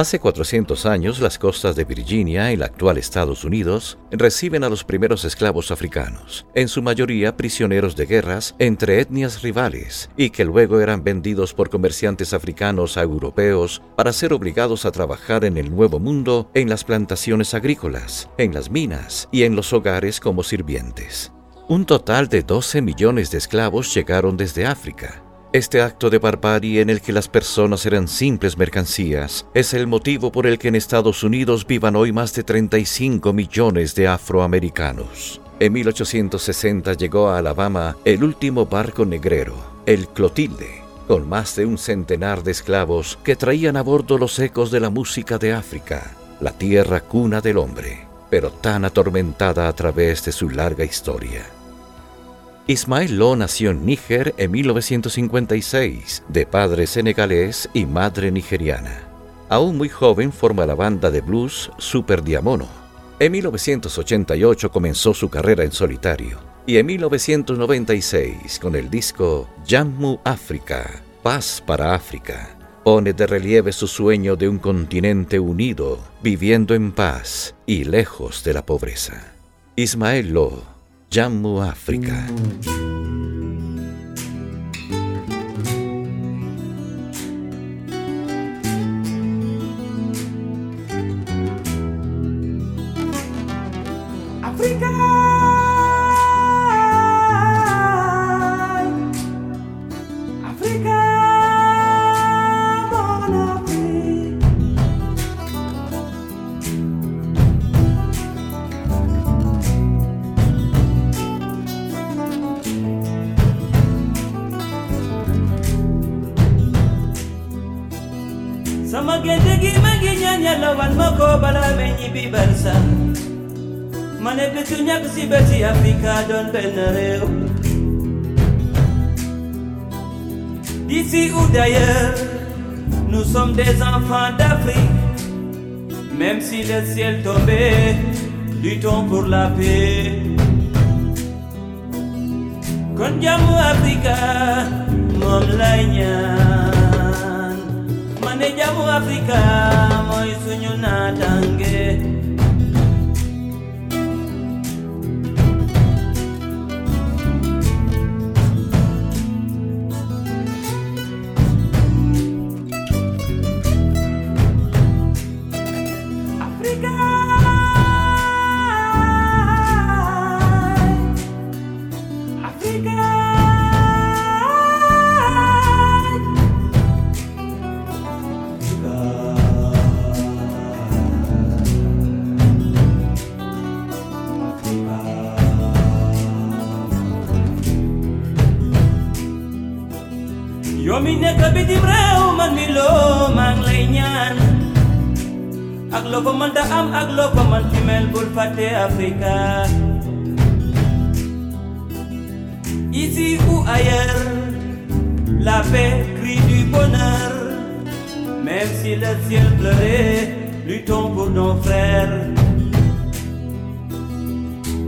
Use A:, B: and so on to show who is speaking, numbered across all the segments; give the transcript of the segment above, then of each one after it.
A: Hace 400 años, las costas de Virginia, el actual Estados Unidos, reciben a los primeros esclavos africanos, en su mayoría prisioneros de guerras entre etnias rivales, y que luego eran vendidos por comerciantes africanos a europeos para ser obligados a trabajar en el Nuevo Mundo en las plantaciones agrícolas, en las minas y en los hogares como sirvientes. Un total de 12 millones de esclavos llegaron desde África, este acto de barbarie en el que las personas eran simples mercancías es el motivo por el que en Estados Unidos vivan hoy más de 35 millones de afroamericanos. En 1860 llegó a Alabama el último barco negrero, el Clotilde, con más de un centenar de esclavos que traían a bordo los ecos de la música de África, la tierra cuna del hombre, pero tan atormentada a través de su larga historia. Ismael Lo nació en Níger en 1956, de padre senegalés y madre nigeriana. Aún muy joven forma la banda de blues Super Diamono. En 1988 comenzó su carrera en solitario y en 1996 con el disco Jammu África, Paz para África, pone de relieve su sueño de un continente unido, viviendo en paz y lejos de la pobreza. Ismael Lo Jammu África.
B: sama génte gi ma ngi ñaan wan ma ko balaa may ñibbi barsa ma ne bésu ñàkk si bési Afrika doon benn D'ici ou d'ailleurs, nous sommes des enfants d'Afrique. Même si le ciel tombait, luttons pour la paix. Konjamu Africa, mom Mami jamu Afrika, moisunyu na tange. loo fa mënta am ak loo fa ci mel bul Africa ici ou ailleurs la paix crie du bonheur. Même si le ciel pleurait luttons pour nos frères.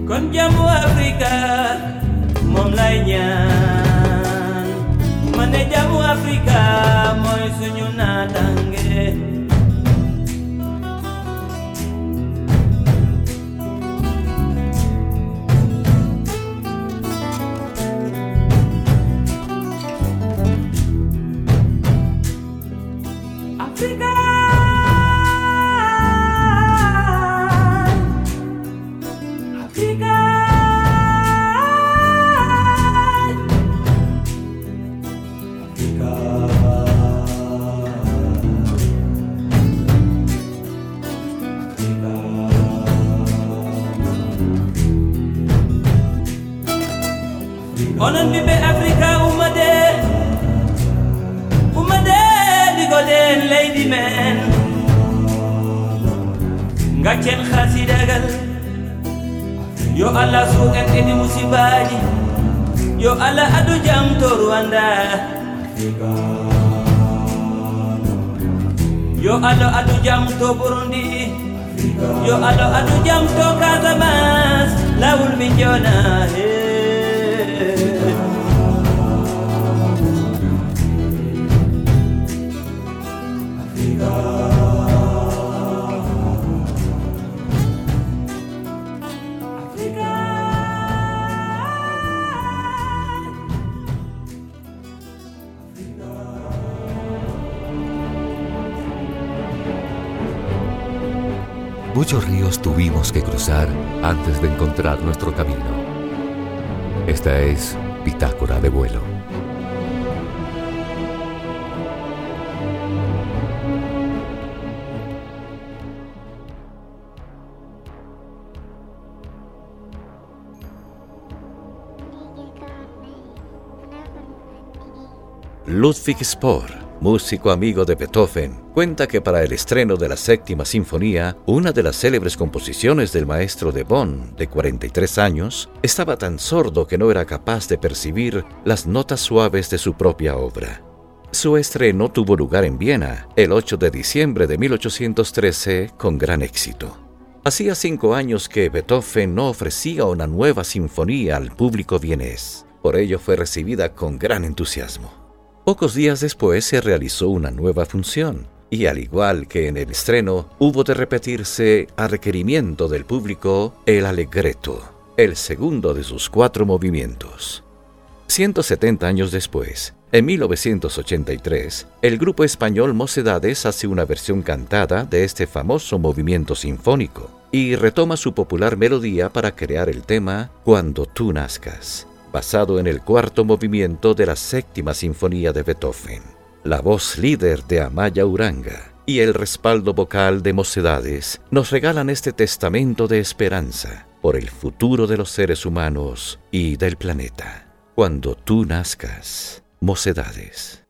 B: Kon jàmmu Africa moom lay ñaan. Ma ne Africa mooy suñu naan. kasi dagal yo allah suuqanɗini musibaaji yo allah adu jam toru anda. Yo allah adu jam to burundi. Yo allah adu jam to kasamas lawul mi jona hey.
C: Muchos ríos tuvimos que cruzar antes de encontrar nuestro camino. Esta es Bitácora de vuelo.
A: Ludwig Spohr, músico amigo de Beethoven, cuenta que para el estreno de la séptima sinfonía, una de las célebres composiciones del maestro de Bonn, de 43 años, estaba tan sordo que no era capaz de percibir las notas suaves de su propia obra. Su estreno tuvo lugar en Viena el 8 de diciembre de 1813 con gran éxito. Hacía cinco años que Beethoven no ofrecía una nueva sinfonía al público vienés. Por ello fue recibida con gran entusiasmo. Pocos días después se realizó una nueva función, y al igual que en el estreno, hubo de repetirse a requerimiento del público el Allegretto, el segundo de sus cuatro movimientos. 170 años después, en 1983, el grupo español Mocedades hace una versión cantada de este famoso movimiento sinfónico y retoma su popular melodía para crear el tema Cuando tú nazcas basado en el cuarto movimiento de la séptima sinfonía de Beethoven. La voz líder de Amaya Uranga y el respaldo vocal de Mocedades nos regalan este testamento de esperanza por el futuro de los seres humanos y del planeta. Cuando tú nazcas, Mocedades.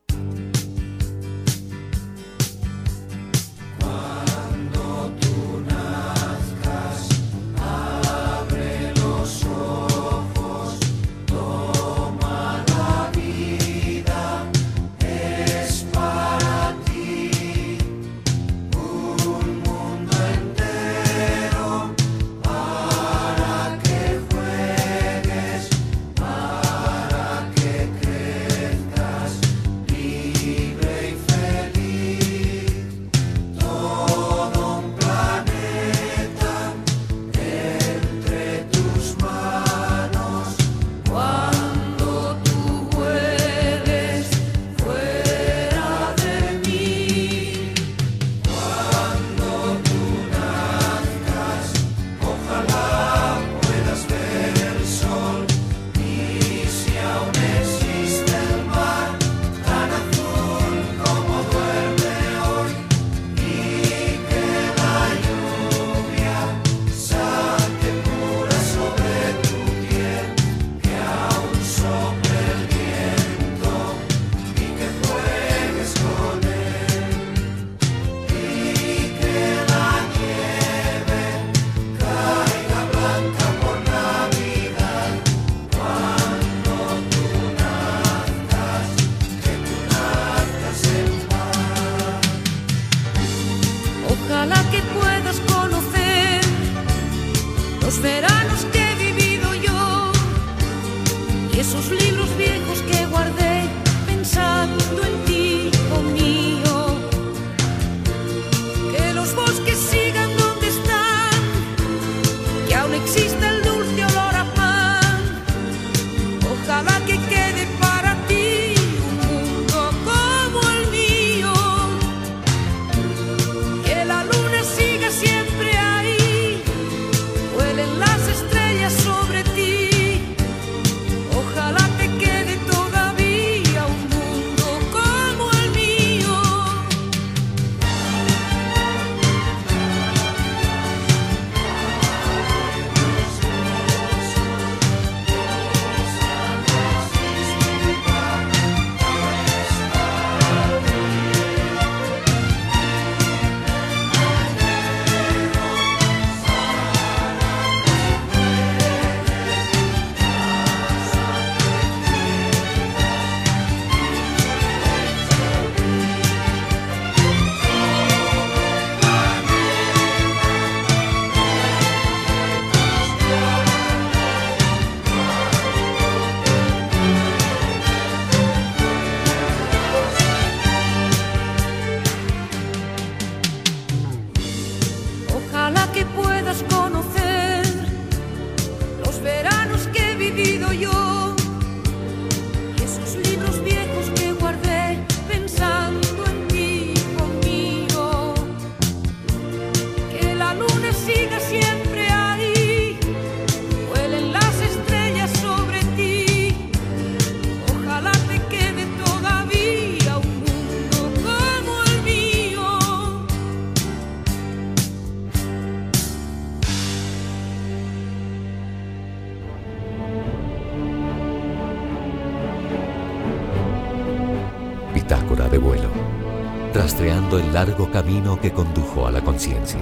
C: De vuelo, rastreando el largo camino que condujo a la conciencia.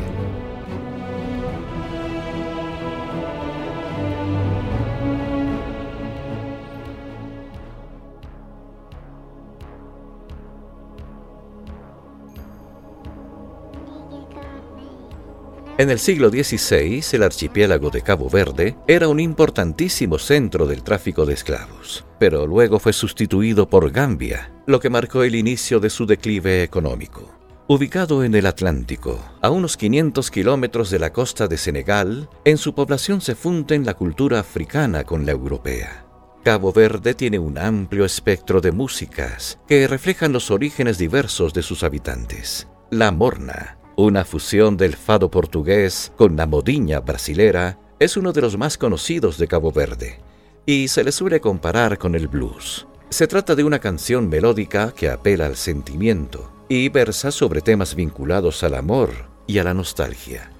A: En el siglo XVI, el archipiélago de Cabo Verde era un importantísimo centro del tráfico de esclavos, pero luego fue sustituido por Gambia, lo que marcó el inicio de su declive económico. Ubicado en el Atlántico, a unos 500 kilómetros de la costa de Senegal, en su población se funden la cultura africana con la europea. Cabo Verde tiene un amplio espectro de músicas que reflejan los orígenes diversos de sus habitantes. La morna, una fusión del fado portugués con la modiña brasilera, es uno de los más conocidos de Cabo Verde y se le suele comparar con el blues. Se trata de una canción melódica que apela al sentimiento y versa sobre temas vinculados al amor y a la nostalgia.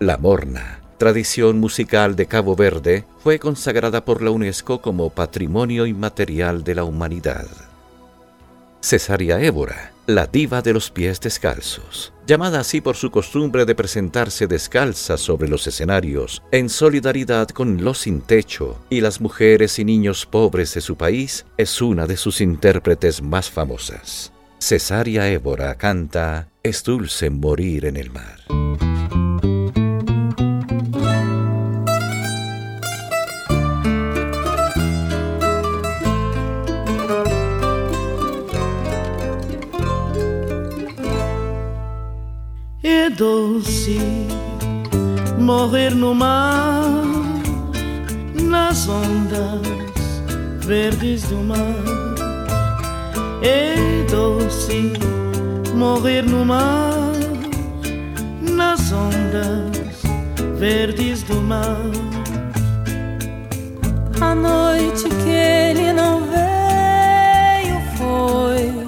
A: La morna, tradición musical de Cabo Verde, fue consagrada por la UNESCO como Patrimonio Inmaterial de la Humanidad. Cesaria Évora, la diva de los pies descalzos, llamada así por su costumbre de presentarse descalza sobre los escenarios, en solidaridad con los sin techo y las mujeres y niños pobres de su país, es una de sus intérpretes más famosas. Cesaria Évora canta Es dulce morir en el mar.
D: Doce morrer no mar, nas ondas verdes do mar. É doce morrer no mar, nas ondas verdes do mar.
E: A noite que ele não veio foi,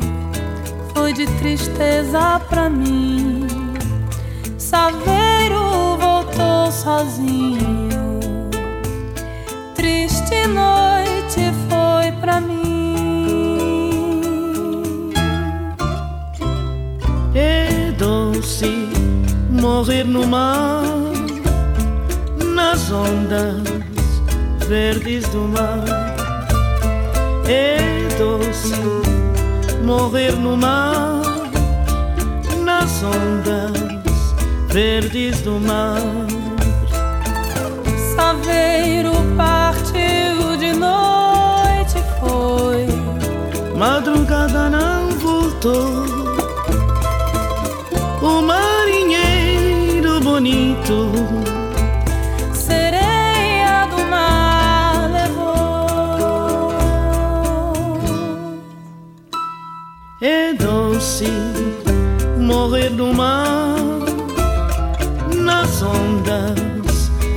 E: foi de tristeza pra mim sozinho. Triste noite foi pra mim.
D: É doce morrer no mar, nas ondas verdes do mar. É doce morrer no mar, nas ondas verdes do mar. Madrugada não voltou. O marinheiro bonito.
E: Sereia do mar levou.
D: É doce morrer no mar ondas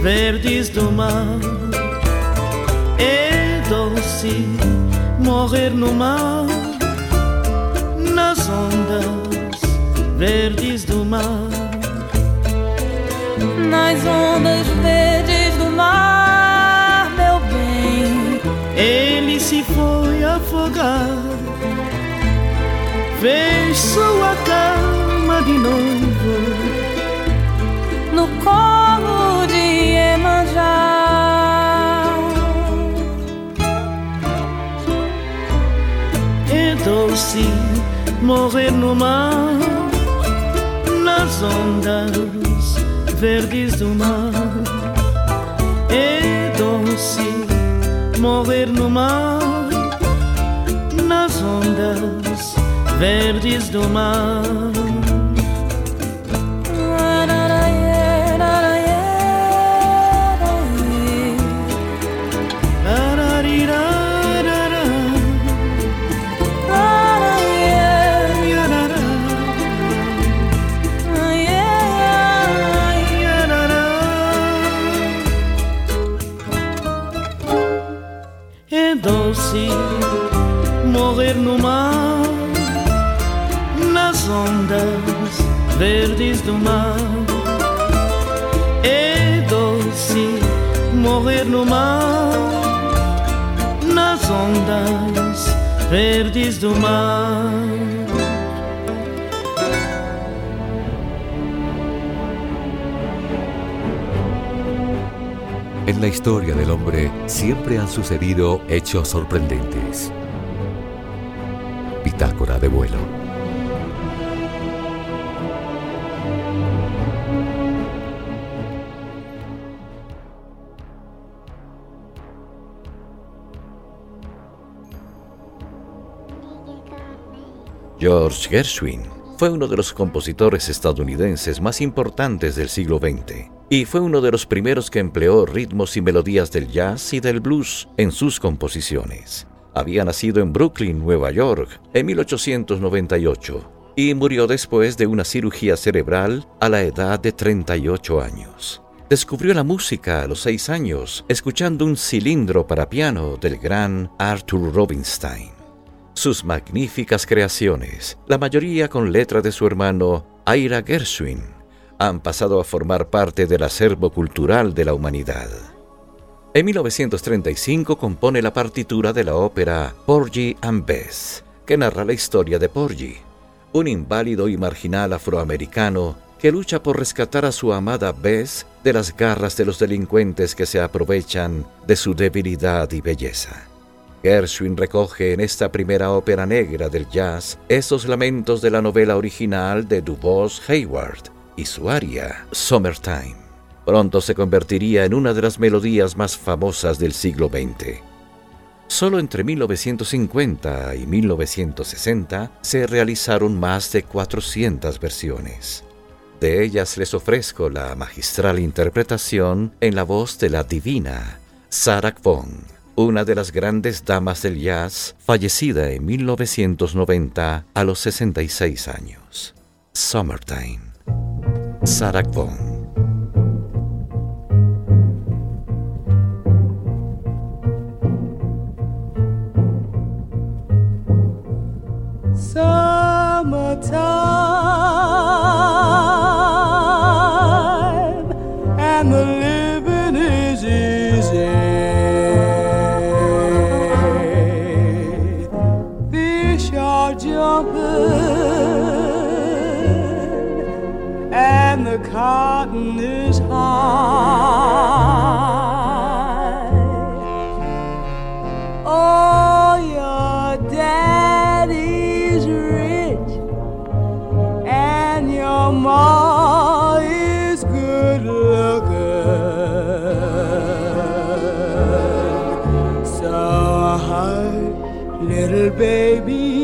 D: verdes do mar. É doce morrer no mar, nas ondas verdes do mar.
E: Nas ondas verdes do mar, meu bem.
D: Ele se foi afogar, fez sua cama de novo
E: no colo
D: Doce morrer no mar, nas ondas verdes do mar. É doce morrer no mar, nas ondas verdes do mar.
C: Han sucedido hechos sorprendentes. Bitácora de vuelo.
A: George Gershwin fue uno de los compositores estadounidenses más importantes del siglo XX y fue uno de los primeros que empleó ritmos y melodías del jazz y del blues en sus composiciones. Había nacido en Brooklyn, Nueva York, en 1898 y murió después de una cirugía cerebral a la edad de 38 años. Descubrió la música a los seis años escuchando un cilindro para piano del gran Arthur Rubinstein. Sus magníficas creaciones, la mayoría con letra de su hermano Ira Gershwin, han pasado a formar parte del acervo cultural de la humanidad. En 1935 compone la partitura de la ópera Porgy and Bess, que narra la historia de Porgy, un inválido y marginal afroamericano que lucha por rescatar a su amada Bess de las garras de los delincuentes que se aprovechan de su debilidad y belleza. Gershwin recoge en esta primera ópera negra del jazz esos lamentos de la novela original de DuBois Hayward y su aria Summertime. Pronto se convertiría en una de las melodías más famosas del siglo XX. Solo entre 1950 y 1960 se realizaron más de 400 versiones. De ellas les ofrezco la magistral interpretación en la voz de la divina Sarah Vaughan una de las grandes damas del jazz, fallecida en 1990 a los 66 años. Summertime. Sarah Vaughan.
F: And ma is good looking. So, hi, little baby,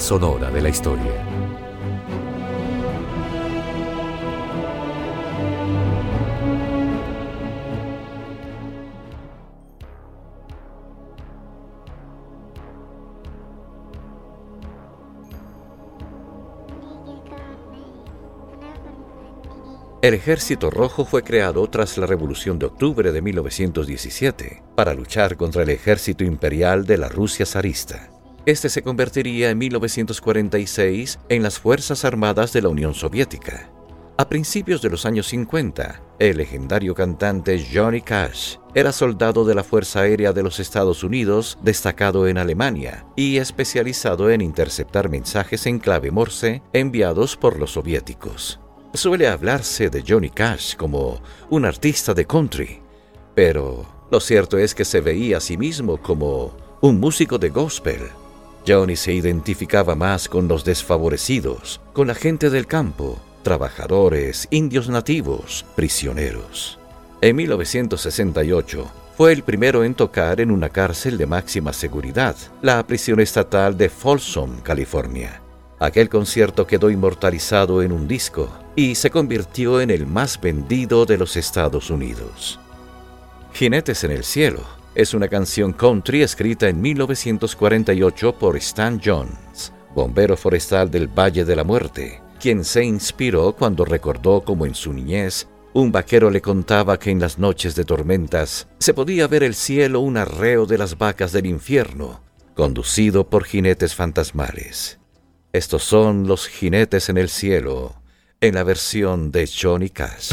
C: sonora de la historia.
A: El Ejército Rojo fue creado tras la Revolución de Octubre de 1917 para luchar contra el ejército imperial de la Rusia zarista. Este se convertiría en 1946 en las Fuerzas Armadas de la Unión Soviética. A principios de los años 50, el legendario cantante Johnny Cash era soldado de la Fuerza Aérea de los Estados Unidos, destacado en Alemania y especializado en interceptar mensajes en clave Morse enviados por los soviéticos. Suele hablarse de Johnny Cash como un artista de country, pero lo cierto es que se veía a sí mismo como un músico de gospel. Johnny se identificaba más con los desfavorecidos, con la gente del campo, trabajadores, indios nativos, prisioneros. En 1968, fue el primero en tocar en una cárcel de máxima seguridad, la prisión estatal de Folsom, California. Aquel concierto quedó inmortalizado en un disco y se convirtió en el más vendido de los Estados Unidos. Jinetes en el Cielo es una canción country escrita en 1948 por Stan Jones, bombero forestal del Valle de la Muerte, quien se inspiró cuando recordó cómo en su niñez un vaquero le contaba que en las noches de tormentas se podía ver el cielo un arreo de las vacas del infierno, conducido por jinetes fantasmales. Estos son los jinetes en el cielo, en la versión de Johnny Cash.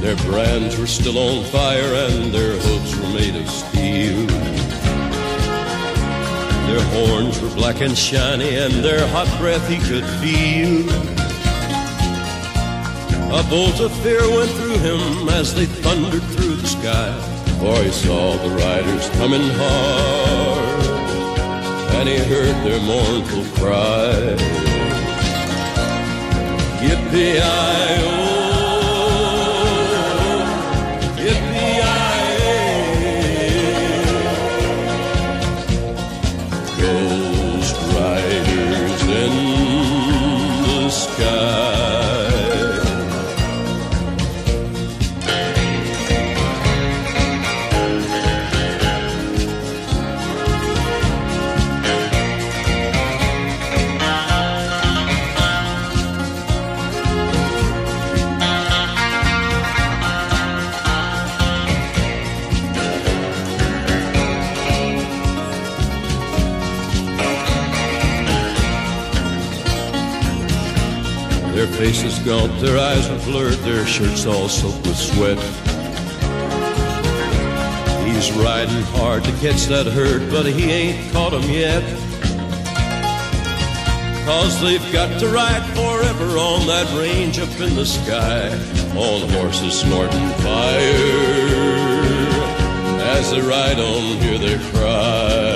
G: Their brands were still on fire and their hooves were made of steel. Their horns were black and shiny and their hot breath he could feel. A bolt of fear went through him as they thundered through the sky. For he saw the riders coming hard, and he heard their mournful cry. Yippee-i-oh! Faces gaunt, their eyes are blurred, their shirts all soaked with sweat. He's riding hard to catch that herd, but he ain't caught 'em yet. Cause they've got to ride forever on that range up in the sky, on horses snorting fire. As they ride on, hear their cry.